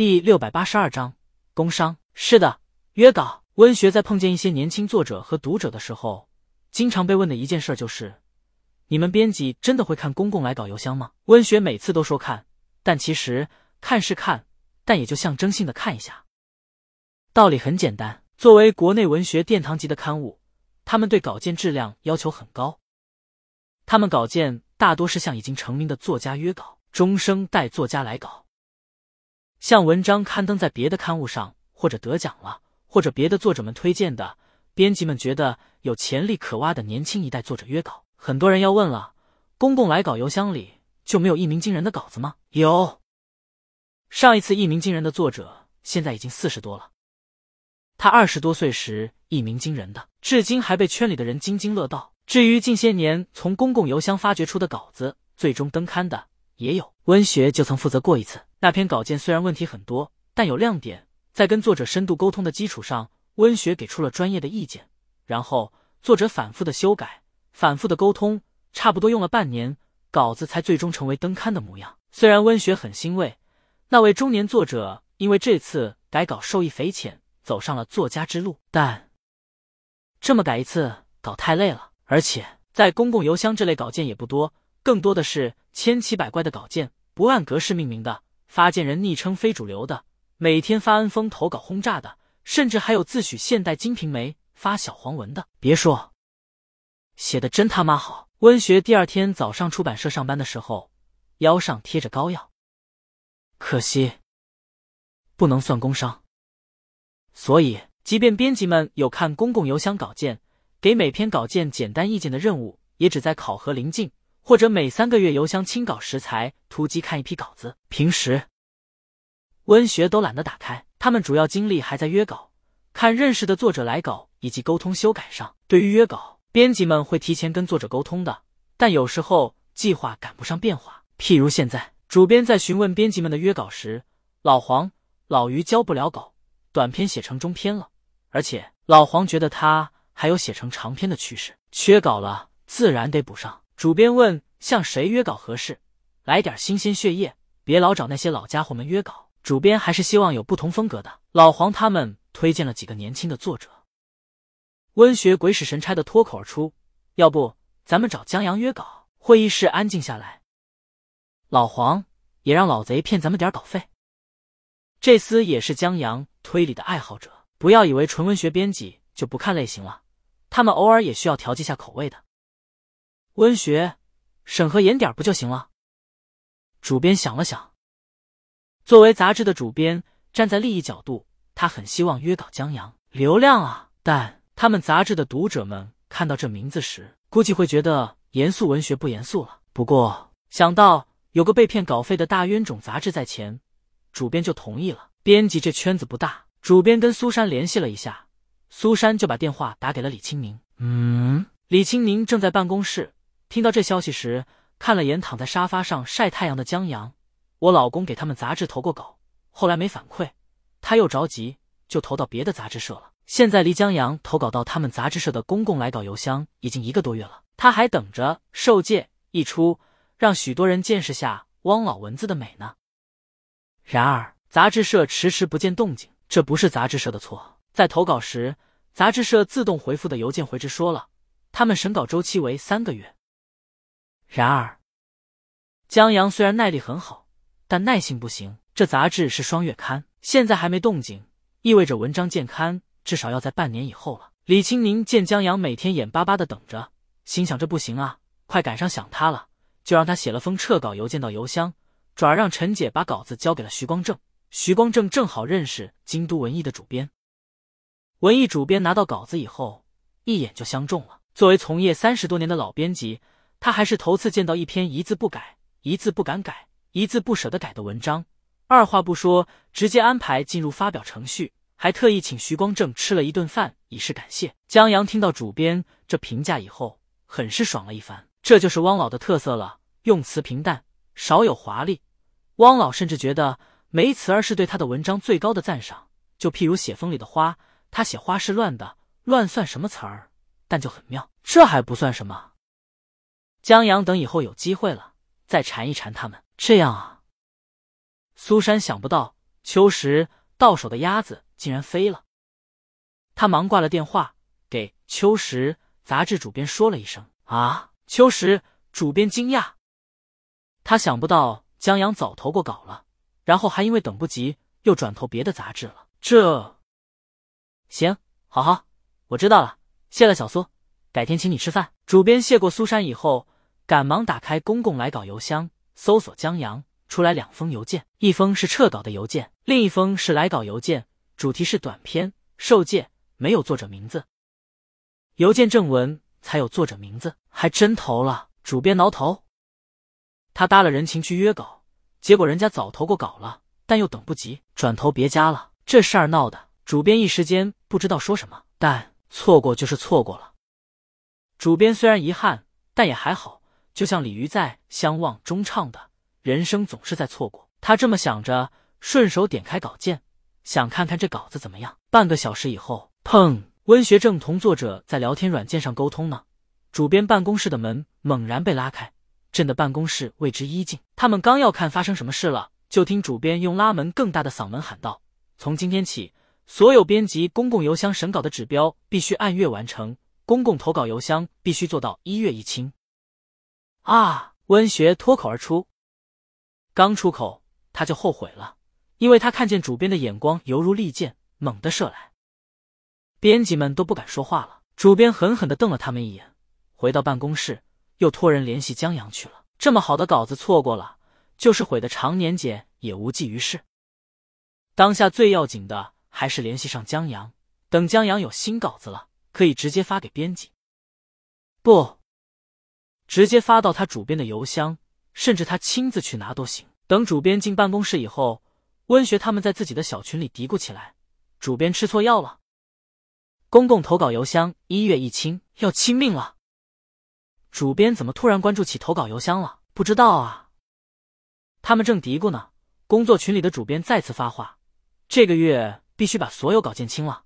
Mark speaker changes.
Speaker 1: 第六百八十二章工商。是的，约稿。温学在碰见一些年轻作者和读者的时候，经常被问的一件事就是：你们编辑真的会看公共来稿邮箱吗？温学每次都说看，但其实看是看，但也就象征性的看一下。道理很简单，作为国内文学殿堂级的刊物，他们对稿件质量要求很高。他们稿件大多是向已经成名的作家约稿，终生带作家来稿。像文章刊登在别的刊物上，或者得奖了，或者别的作者们推荐的，编辑们觉得有潜力可挖的年轻一代作者约稿。很多人要问了：公共来稿邮箱里就没有一鸣惊人的稿子吗？有。上一次一鸣惊人的作者现在已经四十多了，他二十多岁时一鸣惊人的，至今还被圈里的人津津乐道。至于近些年从公共邮箱发掘出的稿子，最终登刊的也有。温学就曾负责过一次。那篇稿件虽然问题很多，但有亮点。在跟作者深度沟通的基础上，温学给出了专业的意见，然后作者反复的修改，反复的沟通，差不多用了半年，稿子才最终成为登刊的模样。虽然温学很欣慰，那位中年作者因为这次改稿受益匪浅，走上了作家之路，但这么改一次稿太累了，而且在公共邮箱这类稿件也不多，更多的是千奇百怪的稿件，不按格式命名的。发件人昵称非主流的，每天发 N 封投稿轰炸的，甚至还有自诩现代金瓶梅发小黄文的。别说，写的真他妈好。温学第二天早上出版社上班的时候，腰上贴着膏药，可惜不能算工伤。所以，即便编辑们有看公共邮箱稿件，给每篇稿件简单意见的任务，也只在考核临近。或者每三个月邮箱清稿时才突击看一批稿子，平时温学都懒得打开。他们主要精力还在约稿、看认识的作者来稿以及沟通修改上。对于约稿，编辑们会提前跟作者沟通的，但有时候计划赶不上变化。譬如现在，主编在询问编辑们的约稿时，老黄、老于交不了稿，短篇写成中篇了，而且老黄觉得他还有写成长篇的趋势，缺稿了，自然得补上。主编问：“向谁约稿合适？来点新鲜血液，别老找那些老家伙们约稿。”主编还是希望有不同风格的。老黄他们推荐了几个年轻的作者。温学鬼使神差的脱口而出：“要不咱们找江阳约稿？”会议室安静下来。老黄也让老贼骗咱们点稿费。这厮也是江阳推理的爱好者。不要以为纯文学编辑就不看类型了，他们偶尔也需要调剂下口味的。温学，审核严点不就行了？主编想了想，作为杂志的主编，站在利益角度，他很希望约稿江阳流量啊。但他们杂志的读者们看到这名字时，估计会觉得严肃文学不严肃了。不过想到有个被骗稿费的大冤种杂志在前，主编就同意了。编辑这圈子不大，主编跟苏珊联系了一下，苏珊就把电话打给了李清明。嗯，李清明正在办公室。听到这消息时，看了眼躺在沙发上晒太阳的江阳。我老公给他们杂志投过稿，后来没反馈，他又着急，就投到别的杂志社了。现在离江阳投稿到他们杂志社的公共来稿邮箱已经一个多月了，他还等着受戒一出，让许多人见识下汪老文字的美呢。然而杂志社迟迟不见动静，这不是杂志社的错。在投稿时，杂志社自动回复的邮件回执说了，他们审稿周期为三个月。然而，江阳虽然耐力很好，但耐性不行。这杂志是双月刊，现在还没动静，意味着文章见刊至少要在半年以后了。李青宁见江阳每天眼巴巴的等着，心想这不行啊，快赶上想他了，就让他写了封撤稿邮件到邮箱，转而让陈姐把稿子交给了徐光正。徐光正正好认识京都文艺的主编，文艺主编拿到稿子以后，一眼就相中了。作为从业三十多年的老编辑。他还是头次见到一篇一字不改、一字不敢改、一字不舍得改的文章，二话不说直接安排进入发表程序，还特意请徐光正吃了一顿饭以示感谢。江阳听到主编这评价以后，很是爽了一番。这就是汪老的特色了，用词平淡，少有华丽。汪老甚至觉得没词儿是对他的文章最高的赞赏。就譬如写风里的花，他写花是乱的，乱算什么词儿，但就很妙。这还不算什么。江阳等以后有机会了，再缠一缠他们。这样啊，苏珊想不到秋实到手的鸭子竟然飞了。他忙挂了电话，给秋实杂志主编说了一声：“啊，秋实。”主编惊讶，他想不到江阳早投过稿了，然后还因为等不及又转投别的杂志了。这行，好好，我知道了，谢了小苏，改天请你吃饭。主编谢过苏珊以后，赶忙打开公共来稿邮箱，搜索江阳，出来两封邮件，一封是撤稿的邮件，另一封是来稿邮件，主题是短篇，受戒，没有作者名字。邮件正文才有作者名字，还真投了。主编挠头，他搭了人情去约稿，结果人家早投过稿了，但又等不及，转投别家了。这事儿闹的，主编一时间不知道说什么。但错过就是错过了。主编虽然遗憾，但也还好。就像李鱼在《相望》中唱的：“人生总是在错过。”他这么想着，顺手点开稿件，想看看这稿子怎么样。半个小时以后，砰！温学正同作者在聊天软件上沟通呢。主编办公室的门猛然被拉开，震得办公室为之一静。他们刚要看发生什么事了，就听主编用拉门更大的嗓门喊道：“从今天起，所有编辑公共邮箱审稿的指标必须按月完成，公共投稿邮箱必须做到一月一清。”啊！温学脱口而出，刚出口他就后悔了，因为他看见主编的眼光犹如利箭，猛地射来。编辑们都不敢说话了。主编狠狠地瞪了他们一眼。回到办公室，又托人联系江阳去了。这么好的稿子错过了，就是毁的常年检也无济于事。当下最要紧的还是联系上江阳，等江阳有新稿子了，可以直接发给编辑。不，直接发到他主编的邮箱，甚至他亲自去拿都行。等主编进办公室以后，温学他们在自己的小群里嘀咕起来：“主编吃错药了，公共投稿邮箱一月一清，要亲命了。”主编怎么突然关注起投稿邮箱了？不知道啊。他们正嘀咕呢，工作群里的主编再次发话：“这个月必须把所有稿件清了。”